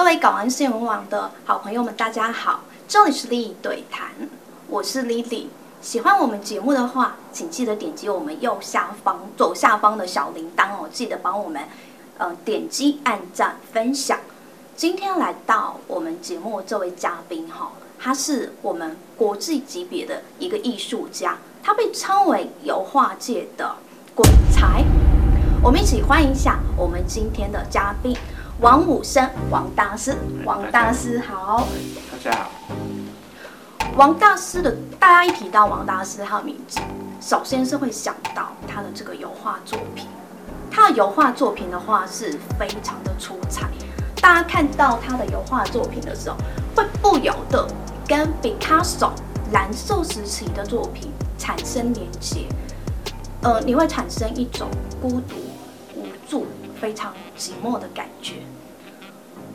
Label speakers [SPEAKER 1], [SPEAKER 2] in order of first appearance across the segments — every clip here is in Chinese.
[SPEAKER 1] 各位港湾新闻网的好朋友们，大家好，这里是莉莉对谈，我是莉莉。喜欢我们节目的话，请记得点击我们右下方左下方的小铃铛哦，记得帮我们呃点击按赞分享。今天来到我们节目这位嘉宾哈，他是我们国际级别的一个艺术家，他被称为油画界的鬼才。我们一起欢迎一下我们今天的嘉宾王武生王大师。王大师好，
[SPEAKER 2] 大家好。
[SPEAKER 1] 王大师的，大家一提到王大师他的名字，首先是会想到他的这个油画作品。他的油画作品的话是非常的出彩。大家看到他的油画作品的时候，会不由得跟毕卡索蓝瘦时期的作品产生连接。呃，你会产生一种孤独、无助、非常寂寞的感觉。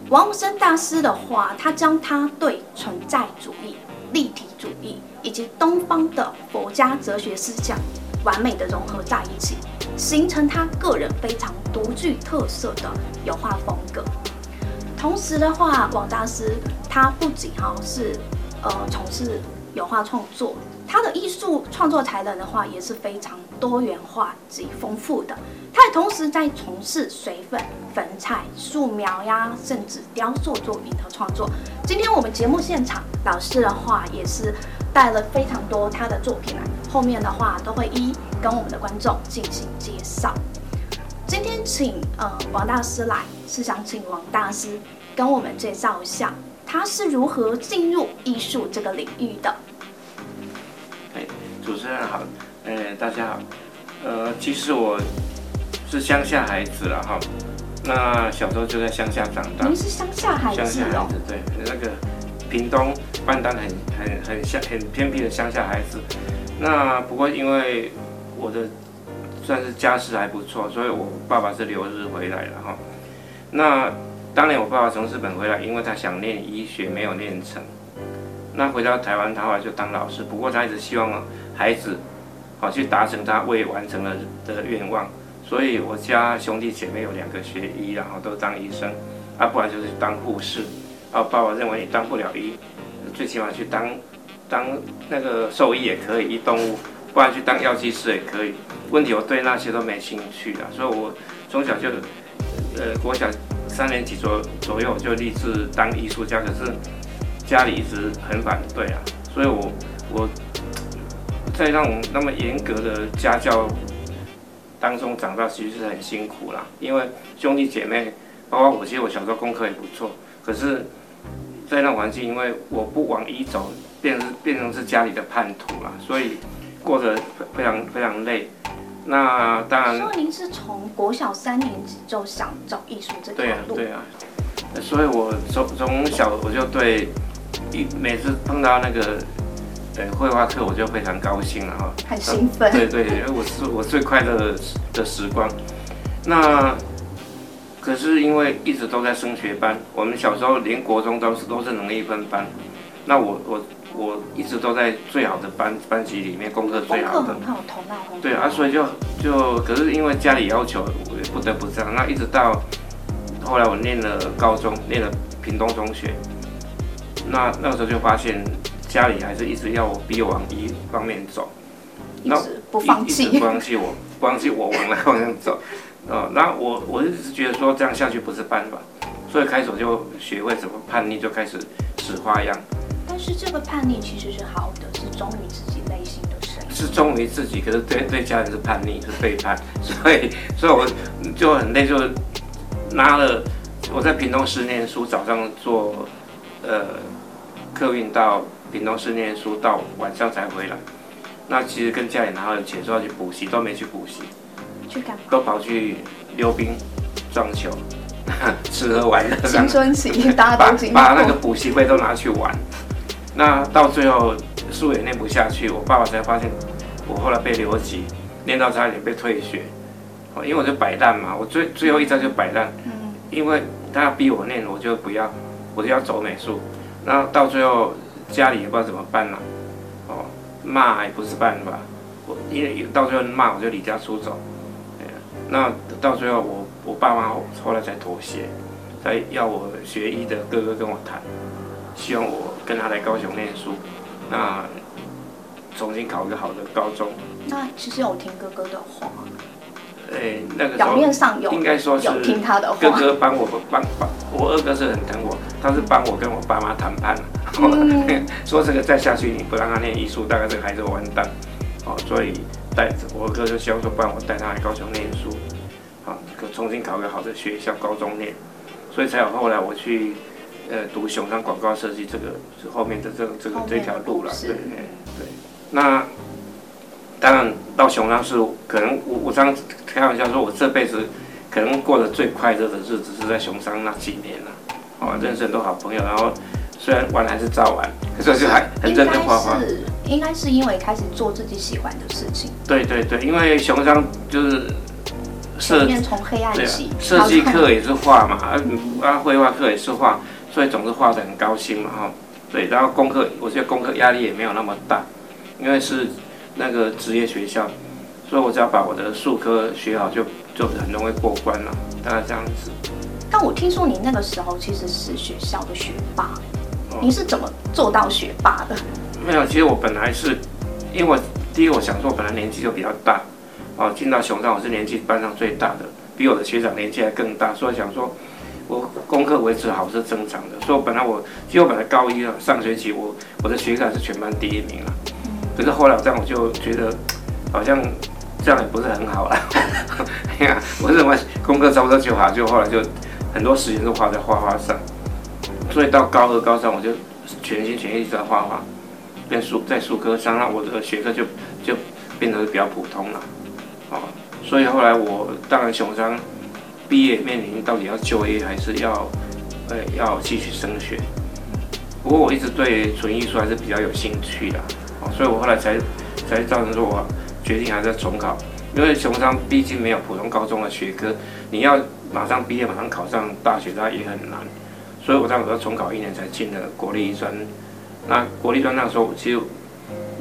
[SPEAKER 1] 王武生大师的话，他将他对存在主义、立体主义以及东方的佛家哲学思想完美的融合在一起，形成他个人非常独具特色的油画风格。同时的话，王大师他不仅哈是呃从事油画创作，他的艺术创作才能的话也是非常多元化及丰富的。他也同时在从事水粉、粉彩、素描呀，甚至雕塑作品的创作。今天我们节目现场，老师的话也是带了非常多他的作品来，后面的话都会一一跟我们的观众进行介绍。今天请呃王大师来，是想请王大师跟我们介绍一下他是如何进入艺术这个领域的。
[SPEAKER 2] 哎，主持人好，哎，大家好，呃，其实我是乡下孩子了哈，那小时候就在乡下长大。
[SPEAKER 1] 您是乡下孩子？乡
[SPEAKER 2] 下孩子，对，那个屏东半丹很很很乡很偏僻的乡下孩子。那不过因为我的。算是家世还不错，所以我爸爸是留日回来了哈。那当年我爸爸从日本回来，因为他想念医学，没有念成。那回到台湾，他后来就当老师。不过他一直希望孩子好去达成他未完成的的愿望。所以我家兄弟姐妹有两个学医，然后都当医生，啊，不然就是当护士。啊，爸爸认为你当不了医，最起码去当当那个兽医也可以，医动物。不然去当药剂师也可以。问题我对那些都没兴趣的，所以我从小就，呃，国小三年级左左右就立志当艺术家。可是家里一直很反对啊，所以我我在那种那么严格的家教当中长大，其实是很辛苦啦。因为兄弟姐妹，包括我，其实我小时候功课也不错。可是，在那环境，因为我不往一走，变成变成是家里的叛徒啦，所以。过得非常非常累，那当然。
[SPEAKER 1] 所以您是从国小三年级就想走艺术这条路？
[SPEAKER 2] 对啊，对啊。所以我从从小我就对，一每次碰到那个，呃，绘画课我就非常高兴了哈。
[SPEAKER 1] 很兴奋。
[SPEAKER 2] 对对，因为我是我最快乐的的时光。那可是因为一直都在升学班，我们小时候连国中都是都是能力分班，那我我。我一直都在最好的班班级里面，功课最好的。
[SPEAKER 1] 功课很好，头脑很好。
[SPEAKER 2] 对啊，所以就就，可是因为家里要求，我也不得不这样。那一直到后来我念了高中，念了屏东中学，那那个时候就发现家里还是一直要我逼我往一方面走，
[SPEAKER 1] 一直不放弃，
[SPEAKER 2] 不放弃我，不放弃我往那方向走。呃，那我我一直觉得说这样下去不是办法，所以开始我就学会怎么叛逆，就开始使花样。
[SPEAKER 1] 但是这个叛逆其实是好的，是忠于自己内心的声音。
[SPEAKER 2] 是忠于自己，可是对对家人是叛逆，是背叛，所以所以我就很累，就拿了我在屏东十年书，早上做呃客运到屏东市念书，到晚上才回来。那其实跟家里拿了钱说要去补习，都没去补习，
[SPEAKER 1] 去干嘛？
[SPEAKER 2] 都跑去溜冰、撞球、吃喝玩乐。
[SPEAKER 1] 青春期大家都
[SPEAKER 2] 把把那个补习费都拿去玩。那到最后书也念不下去，我爸爸才发现我后来被留级，念到差点被退学，哦因为我就摆烂嘛，我最最后一招就摆烂，因为他要逼我念，我就不要，我就要走美术，那到最后家里也不知道怎么办了，哦，骂也不是办法，我因为到最后骂我就离家出走，那到最后我我爸妈后来才妥协，才要我学医的哥哥跟我谈，希望我跟他来高雄念书，那重新考一个好的高中。
[SPEAKER 1] 那其实有听哥哥的话。
[SPEAKER 2] 哎、欸，那个
[SPEAKER 1] 表面上有，
[SPEAKER 2] 应该说是
[SPEAKER 1] 听他的话。
[SPEAKER 2] 哥哥帮我帮帮，我二哥是很疼我，他是帮我跟我爸妈谈判，嗯、说这个再下去你不让他念艺术，大概这个孩子完蛋。哦，所以带着我哥就希望说，不然我带他来高雄念书，好，重新考个好的学校高中念，所以才有后来我去呃读熊山广告设计这个后面的这个这个这条路了，对对对。那当然到熊山是可能我我这样。开玩笑说，我这辈子可能过得最快乐的日子是在熊山那几年了，哦，认识很多好朋友，然后虽然玩还是照玩，可是就还很认真画画。
[SPEAKER 1] 是，应该是因为开始做自己喜欢的事情。
[SPEAKER 2] 对对对，因为熊商就是
[SPEAKER 1] 设计从黑暗起，
[SPEAKER 2] 设计课也是画嘛，啊啊，绘画课也是画，所以总是画的很高兴嘛，哈。对，然后功课，我觉得功课压力也没有那么大，因为是那个职业学校。所以我只要把我的数科学好就，就就很容易过关了，大概这样子。
[SPEAKER 1] 但我听说你那个时候其实是学校的学霸，哦、你是怎么做到学霸的？
[SPEAKER 2] 没有，其实我本来是，因为我第一我想说，我本来年纪就比较大，哦，进到熊山我是年纪班上最大的，比我的学长年纪还更大，所以想说我功课维持好是正常的。所以我本来我，其实我本来高一啊上学期我我的学科是全班第一名了，可是后来这样我就觉得好像。这样也不是很好啦，我认为功课差不多就好，就后来就很多时间都花在画画上，所以到高二、高三我就全心全意在画画，跟术在术科上，那我的学科就就变得比较普通了，哦，所以后来我当然熊商毕业面临到底要就业还是要呃要继续升学，不过我一直对纯艺术还是比较有兴趣的，哦，所以我后来才才造成说我。决定还是重考，因为熊商毕竟没有普通高中的学科，你要马上毕业马上考上大学，那也很难。所以我当时要重考一年才进了国立医专。那国立艺专那时候，其实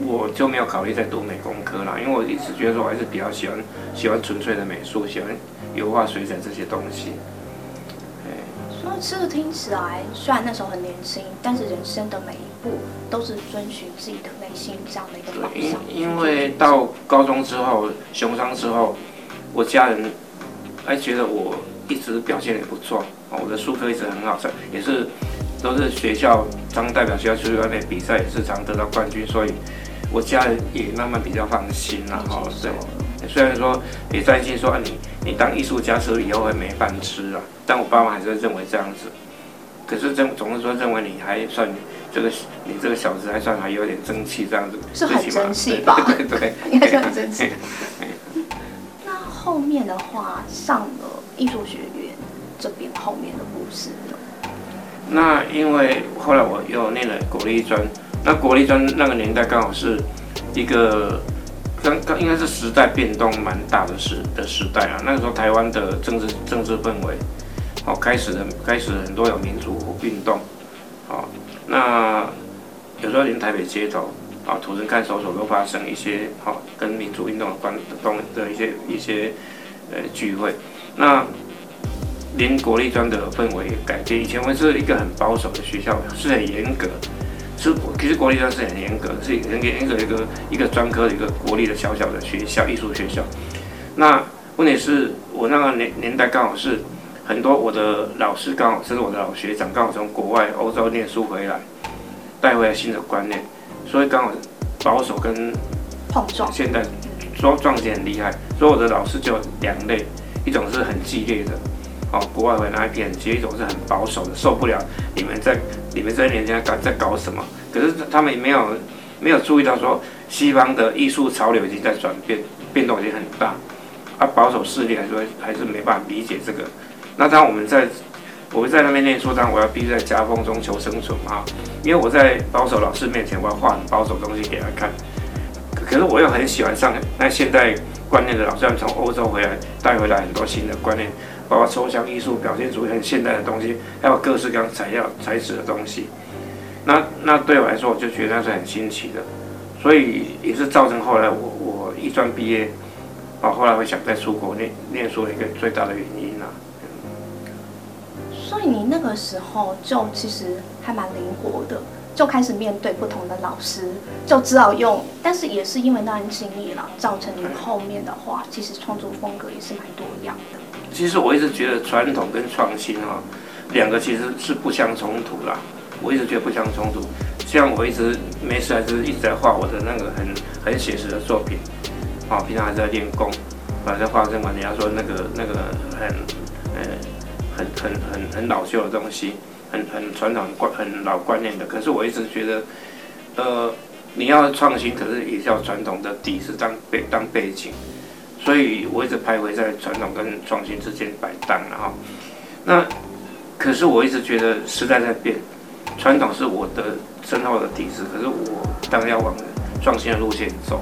[SPEAKER 2] 我就没有考虑再读美工科了，因为我一直觉得说我还是比较喜欢喜欢纯粹的美术，喜欢油画、水彩这些东西。
[SPEAKER 1] 说这个听起来，虽然那时候很年轻，但是人生的每一步都是遵循自己的内心这样的一个方向。
[SPEAKER 2] 因因为到高中之后，熊商之后，我家人还觉得我一直表现也不错，我的数科一直很好，也是都是学校常代表学校出去外面比赛，也是常得到冠军，所以我家人也慢慢比较放心了哈。对。虽然说也担心说啊，你你当艺术家是不是以后会没饭吃啊？但我爸妈还是认为这样子。可是总总是说认为你还算这个你这个小子还算还有点争气这样子。
[SPEAKER 1] 是很争气吧？
[SPEAKER 2] 对对，对，
[SPEAKER 1] 应该是很争气。那后面的话上了艺术学院这边后面的故事？
[SPEAKER 2] 那因为后来我又念了国立专，那国立专那个年代刚好是一个。刚刚应该是时代变动蛮大的时的时代啊，那个时候台湾的政治政治氛围，哦，开始了开始很多有民主运动，哦，那有时候连台北街头啊，土生看守所都发生一些好跟民主运动有关的动的一些一些呃聚会，那连国立专的氛围也改变，以前我们是一个很保守的学校，是很严格。是，其实国立专是很严格，是很严格一个一个专科的一个国立的小小的学校，艺术学校。那问题是我那个年年代刚好是很多我的老师刚好，甚至我的老学长刚好从国外欧洲念书回来，带回来新的观念，所以刚好保守跟
[SPEAKER 1] 碰撞，
[SPEAKER 2] 现在说撞击很厉害，所以我的老师就两类，一种是很激烈的。哦，国外回来那一批人，其实一种是很保守的，受不了你们在你们这些年轻人搞在搞什么？可是他们也没有没有注意到说，西方的艺术潮流已经在转变，变动已经很大，啊，保守势力来说还是没办法理解这个。那当我们在我们在那边念书，当然我要必须在夹缝中求生存嘛，因为我在保守老师面前，我要画很保守的东西给他看。可是我又很喜欢上那现代观念的老师，从欧洲回来带回来很多新的观念。包括抽象艺术、表现主义很现代的东西，还有各式各样材料、材质的东西。那那对我来说，我就觉得那是很新奇的，所以也是造成后来我我艺专毕业，啊，后来会想再出国念念书的一个最大的原因啊。
[SPEAKER 1] 所以你那个时候就其实还蛮灵活的，就开始面对不同的老师，就知道用。但是也是因为那段经历了，造成你后面的话，其实创作风格也是蛮多样的。
[SPEAKER 2] 其实我一直觉得传统跟创新哈，两个其实是不相冲突啦。我一直觉得不相冲突。像我一直没事还是一直在画我的那个很很写实的作品，啊，平常还在练功，啊，在画这么人家说那个那个很呃很很很很老旧的东西，很很传统观很老观念的。可是我一直觉得，呃，你要创新，可是也要传统的底子当背当背景，所以我一直徘徊在传统跟创新之间摆荡了哈。那可是我一直觉得时代在变，传统是我的。深厚的底子，可是我当然要往创新的路线走，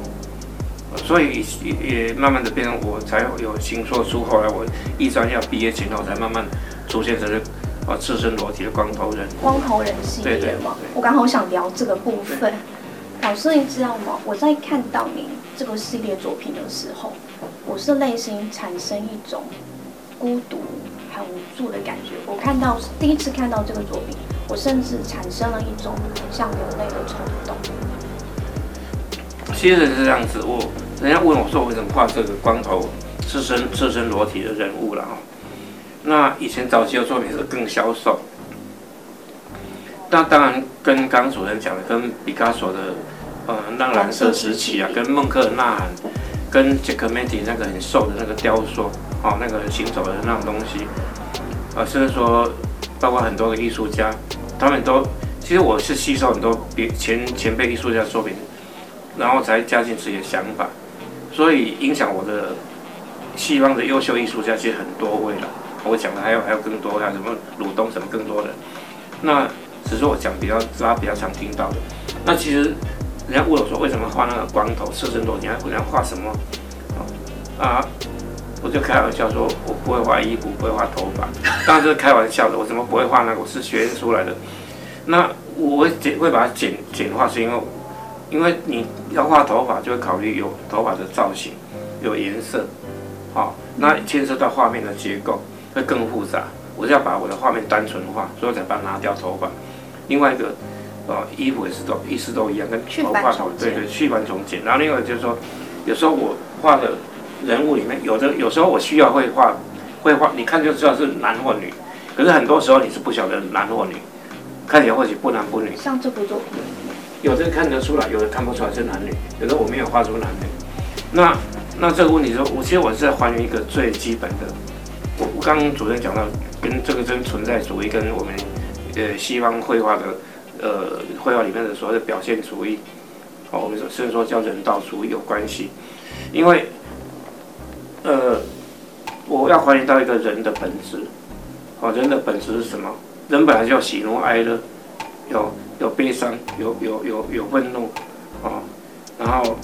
[SPEAKER 2] 所以也也慢慢的变成我才有新说书。后来我一专要毕业前后，才慢慢出现这个啊赤身裸体的光头人。
[SPEAKER 1] 光头人系列吗？对对对，我刚好想聊这个部分。老师，你知道吗？我在看到你这个系列作品的时候，我是内心产生一种孤独、很无助的感觉。我看到第一次看到这个作品。我甚至产生了一种像流泪的冲动。
[SPEAKER 2] 其实是这样子，我人家问我说，我为什么画这个光头、赤身、赤身裸体的人物了哈？那以前早期的作品是更消瘦。那当然跟刚主任讲的，跟毕加索的呃那蓝色时期啊，跟孟克的呐喊，跟杰克梅蒂那个很瘦的那个雕塑，哦，那个行走的那种东西，啊，甚至说包括很多的艺术家。他们都，其实我是吸收很多别前前辈艺术家作品，然后才加进自己的想法，所以影响我的西方的优秀艺术家其实很多位了。我讲的还有还有更多，还有什么鲁东什么更多的。那只是我讲比较大家比较常听到的。那其实人家问我说，为什么画那个光头赤身裸体？你还要画什么？啊，我就开玩笑说，我不会画衣服，不会画头发，当然是开玩笑的。我怎么不会画呢？我是学出来的。那我会简会把它简简化，是因为，因为你要画头发，就会考虑有头发的造型，有颜色，好，那牵涉到画面的结构会更复杂。我是要把我的画面单纯化，所以我才把它拿掉头发。另外一个，呃，衣服也是都意思都一样，跟头发头对对，去繁重简。然后另外就是说，有时候我画的人物里面，有的有时候我需要会画，会画，你看就知道是男或女，可是很多时候你是不晓得男或女。看起来或许不男不女，
[SPEAKER 1] 像这部作品，
[SPEAKER 2] 有的看得出来，有的看不出来是男女，有的我没有画出男女。那那这个问题说，我其实我是在还原一个最基本的。我刚刚主任讲到，跟这个真存在主义跟我们呃西方绘画的呃绘画里面的所谓的表现主义，哦，我们说甚至说叫人道主义有关系。因为呃，我要还原到一个人的本质，哦，人的本质是什么？人本来就喜怒哀乐，有有悲伤，有有有有愤怒，哦，然后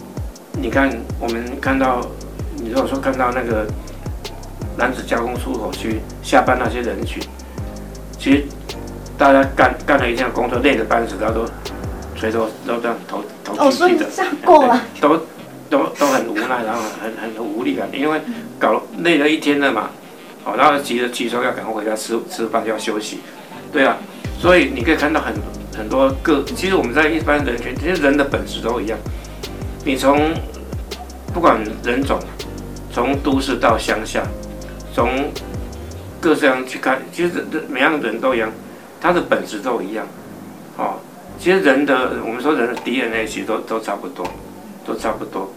[SPEAKER 2] 你看我们看到，你如果说看到那个男子加工出口区下班那些人群，其实大家干干了一天工作累得半死，他都垂头都这样头头低低的，
[SPEAKER 1] 过了，
[SPEAKER 2] 都都都很无奈，然后很很很无力感，因为搞累了一天了嘛，好，然后急着急着要赶快回家吃吃饭要休息。对啊，所以你可以看到很很多个，其实我们在一般人群，其实人的本质都一样。你从不管人种，从都市到乡下，从各这样去看，其实人每样人都一样，他的本质都一样。哦，其实人的我们说人的 DNA 其实都都差不多，都差不多。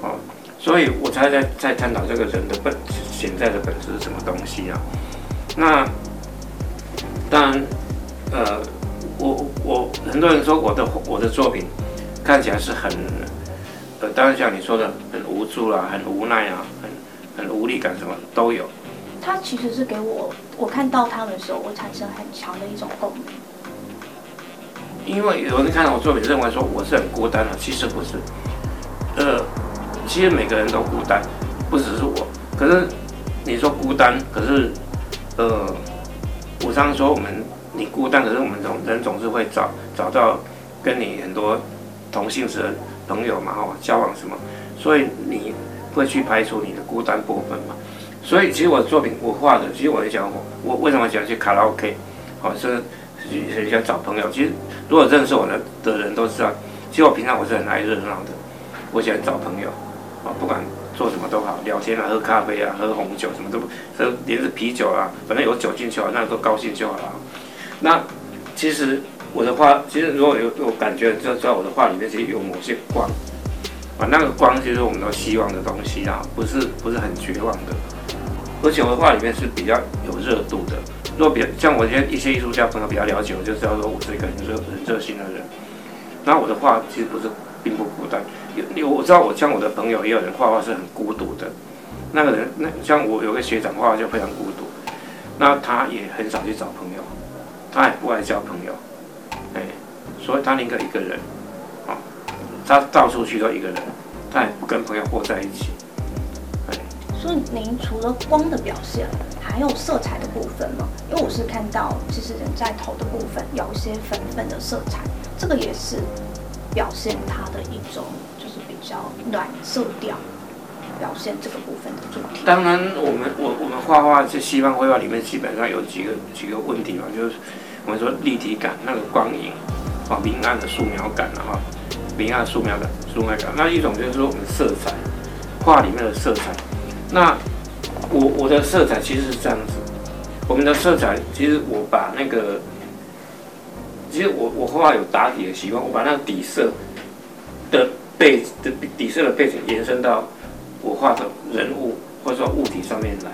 [SPEAKER 2] 哦，所以我才在在探讨这个人的本潜在的本质是什么东西啊？那。当然，呃，我我很多人说我的我的作品看起来是很，呃，当然像你说的很无助啦，很无奈啊，很无力感什么都有。
[SPEAKER 1] 他其实是给我，我看到他的时候，我产生很强的一种共鸣。
[SPEAKER 2] 因为有人看到我作品，认为说我是很孤单的，其实不是。呃，其实每个人都孤单，不只是我。可是你说孤单，可是，呃。我常常说，我们你孤单，可是我们总人总是会找找到跟你很多同性质的朋友嘛，哈，交往什么，所以你会去排除你的孤单部分嘛。所以其实我的作品我画的，其实我也讲我我为什么喜欢去卡拉 OK，好是很想找朋友。其实如果认识我的的人都知道，其实我平常我是很爱热闹的，我喜欢找朋友，啊不管做什么都好，聊天啊，喝咖啡啊，喝红酒什么都，喝连着啤酒啊，反正有酒进去啊，那都高兴就好了。那其实我的画，其实如果有有感觉，就在我的画里面其实有某些光。那个光就是我们都希望的东西啊，不是不是很绝望的，而且我的画里面是比较有热度的。若比像我一些一些艺术家朋友比较了解，我就知道说我是一个很热很热心的人。那我的画其实不是并不孤单，有有我知道我像我的朋友也有人画画是很孤独的，那个人那像我有个学长画画就非常孤独，那他也很少去找朋友，他也不爱交朋友，哎，所以他宁可一个人。他到处去都一个人，他也不跟朋友过在一起。哎，
[SPEAKER 1] 所以您除了光的表现，还有色彩的部分吗？因为我是看到，其实人在头的部分有一些粉粉的色彩，这个也是表现它的一种，就是比较暖色调，表现这个部分的主题。
[SPEAKER 2] 当然，我们我我们画画，这西方绘画里面基本上有几个几个问题嘛，就是我们说立体感，那个光影啊，明暗的素描感哈。明暗素描感、素描感，那一种就是说我们色彩画里面的色彩。那我我的色彩其实是这样子，我们的色彩其实我把那个，其实我我画画有打底的习惯，我把那个底色的背的底色的背景延伸到我画的人物或者说物体上面来，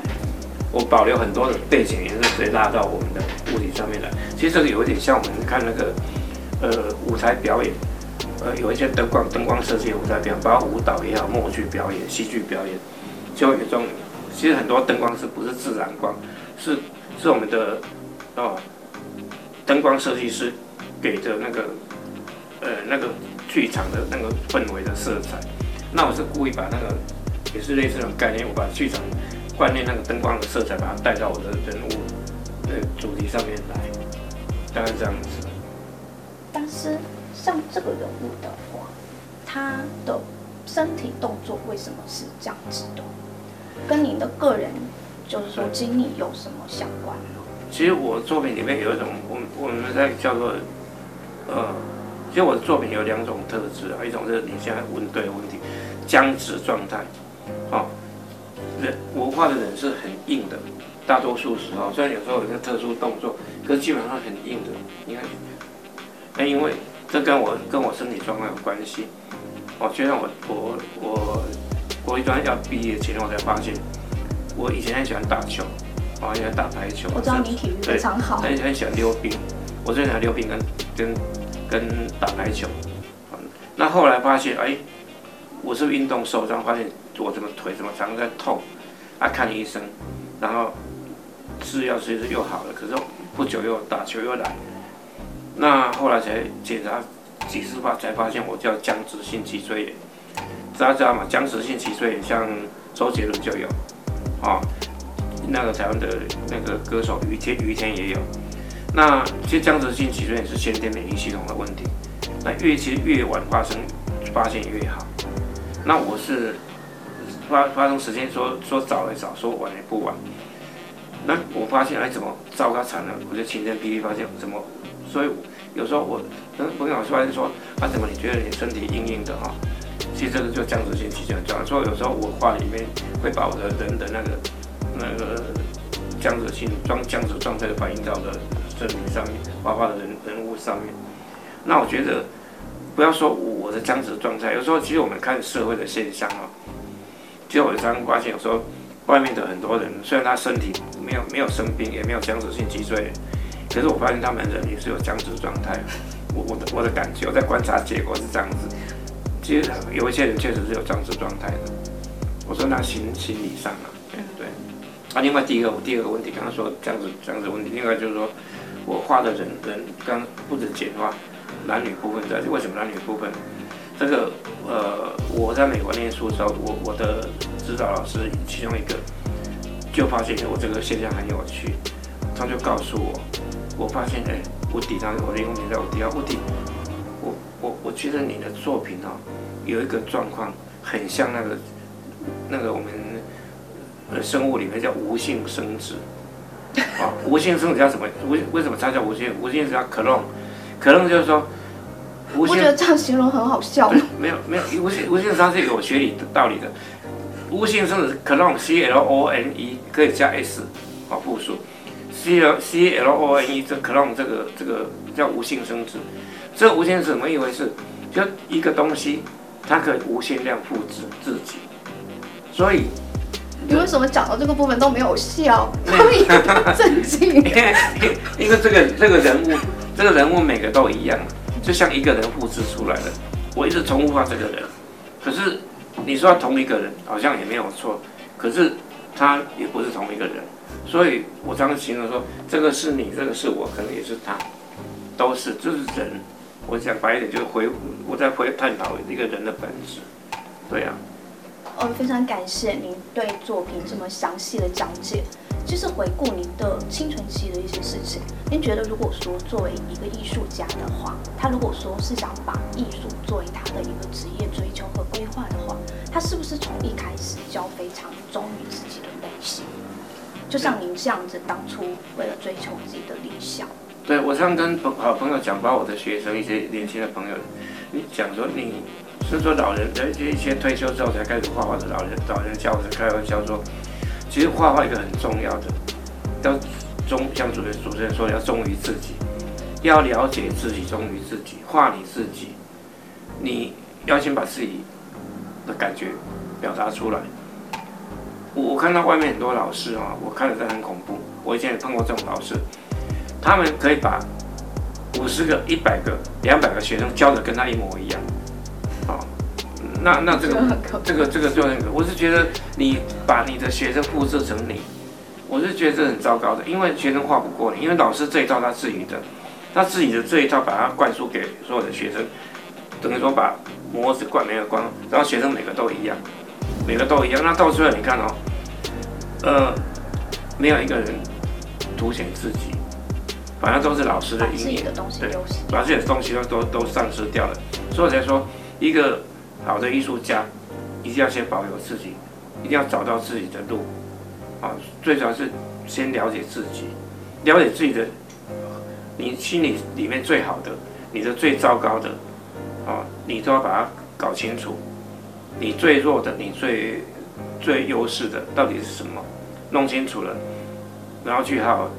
[SPEAKER 2] 我保留很多的背景颜色直接拉到我们的物体上面来。其实这个有一点像我们看那个呃舞台表演。呃，有一些灯光、灯光设计舞台表，包括舞蹈也好，默剧表演、戏剧表演，就有一种，其实很多灯光是不是自然光，是是我们的哦，灯光设计师给的那个呃那个剧场的那个氛围的色彩。那我是故意把那个也是类似这种概念，我把剧场观念那个灯光的色彩，把它带到我的人物的主题上面来，大概这样子。
[SPEAKER 1] 但是。像这个人物的话，他的身体动作为什么是这样子的？跟您的个人就是说经历有什么相关呢？
[SPEAKER 2] 其实我作品里面有一种，我我们在叫做呃，其实我的作品有两种特质啊，一种是你现在问对问题，僵直状态，好、哦，人我画的人是很硬的，大多数时候虽然有时候有些特殊动作，可是基本上很硬的，你看，那因为。这跟我跟我身体状况有关系。哦，就像我我我国一专要毕业前，我才发现，我以前很喜欢打球，哦，喜欢打排球。
[SPEAKER 1] 我知道你体育非常好。
[SPEAKER 2] 很很喜欢溜冰，我最喜欢溜冰跟跟跟打排球。那后来发现，哎，我是运动受伤，发现我怎么腿怎么常常在痛，啊，看医生，然后吃药其实又好了，可是不久又打球又来。那后来才检查几次吧，才发现我叫僵直性脊椎炎。大家知道吗？僵直性脊椎炎像周杰伦就有，啊、那个台湾的那个歌手于天于天也有。那其实僵直性脊椎炎是先天免疫系统的问题，那越其实越晚发生，发现越好。那我是发发生时间说说早也早，说晚也不晚。那我发现哎，怎么糟糕惨了？我就晴天霹雳发现怎么。所以有时候我跟朋友发现说，啊，怎么你觉得你身体硬硬的哈？其实这个就僵直性脊椎很重要。所以有时候我画里面会把我的人的那个那个僵直性状僵直状态反映到的身体上面，画画的人人物上面。那我觉得不要说我的僵直状态，有时候其实我们看社会的现象啊，其实我常常发现有时候外面的很多人，虽然他身体没有没有生病，也没有僵直性脊椎。可是我发现他们人也是有僵直状态，我我的我的感觉，我在观察结果是这样子。其实有一些人确实是有僵直状态的。我说那心心理上啊，对对。啊，另外第一个第二个问题，刚刚说僵直僵直问题，另外就是说我画的人人刚不止简化男女部分在，为什么男女部分？这个呃，我在美国念书的时候，我我的指导老师其中一个就发现我这个现象很有趣，他就告诉我。我发现，哎，我底上我的用名叫吴迪啊，吴迪，我我我觉得你的作品哦，有一个状况很像那个那个我们呃生物里面叫无性生殖。啊，无性生殖叫什么？为为什么它叫无性？无性是叫 clone。就是说，无。
[SPEAKER 1] 我觉得这样形容很好笑。
[SPEAKER 2] 没有没有，无性无性它是有学理的道理的。无性生殖 clone，c l o n e 可以加 s，啊复数，c l c l o n e 这 clone 这个这个叫无性生殖。这无性是怎么一回事？就一个东西，它可以无限量复制自己，所以。
[SPEAKER 1] 你为什么讲到这个部分都没有笑？他们一个震惊。因
[SPEAKER 2] 为这个这个人物，这个人物每个都一样，就像一个人复制出来的。我一直重复画这个人，可是你说同一个人，好像也没有错。可是他也不是同一个人，所以我常常形容说，这个是你，这个是我，可能也是他，都是就是人。我想白一点，就是回我在回探讨一个人的本质，对呀、啊。
[SPEAKER 1] 我非常感谢您对作品这么详细的讲解。其实回顾您的青春期的一些事情，您觉得如果说作为一个艺术家的话，他如果说是想把艺术作为他的一个职业追求和规划的话，他是不是从一开始就要非常忠于自己的内心？就像您这样子，当初为了追求自己的理想。
[SPEAKER 2] 对，我常跟朋好朋友讲，把我的学生一些年轻的朋友，你讲说你。是说，老人的一些退休之后才开始画画的老人，老人教我开玩笑说，其实画画一个很重要的，要忠，像主持主持人说，要忠于自己，要了解自己，忠于自己，画你自己，你要先把自己的感觉表达出来。我我看到外面很多老师啊，我看着真的很恐怖。我以前也碰过这种老师，他们可以把五十个、一百个、两百个学生教的跟他一模一样。那那这个这个这个就那个，我是觉得你把你的学生复制成你，我是觉得这很糟糕的，因为学生画不过你，因为老师这一套他自己的，他自己的这一套把它灌输给所有的学生，等于说把模子灌没有灌，然后学生每个都一样，每个都一样，那到最后你看哦，呃，没有一个人凸显自己，反正都是老师的阴影，对，把这些东西都都都丧失掉了，所以我才说一个。好的艺术家一定要先保有自己，一定要找到自己的路，啊，最主要是先了解自己，了解自己的，你心里里面最好的，你的最糟糕的，啊，你都要把它搞清楚，你最弱的，你最最优势的到底是什么，弄清楚了，然后去好好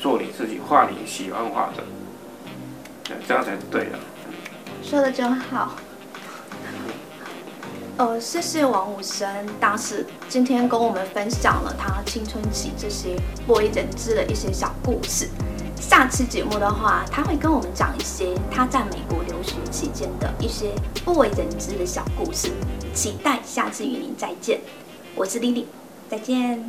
[SPEAKER 2] 做你自己，画你喜欢画的，这样才对的。
[SPEAKER 1] 说的真好。呃，谢谢王武生大师今天跟我们分享了他青春期这些不为人知的一些小故事。下期节目的话，他会跟我们讲一些他在美国留学期间的一些不为人知的小故事。期待下次与您再见，我是丽丽，再见。